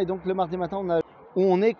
Et donc le mardi matin, on, a, on est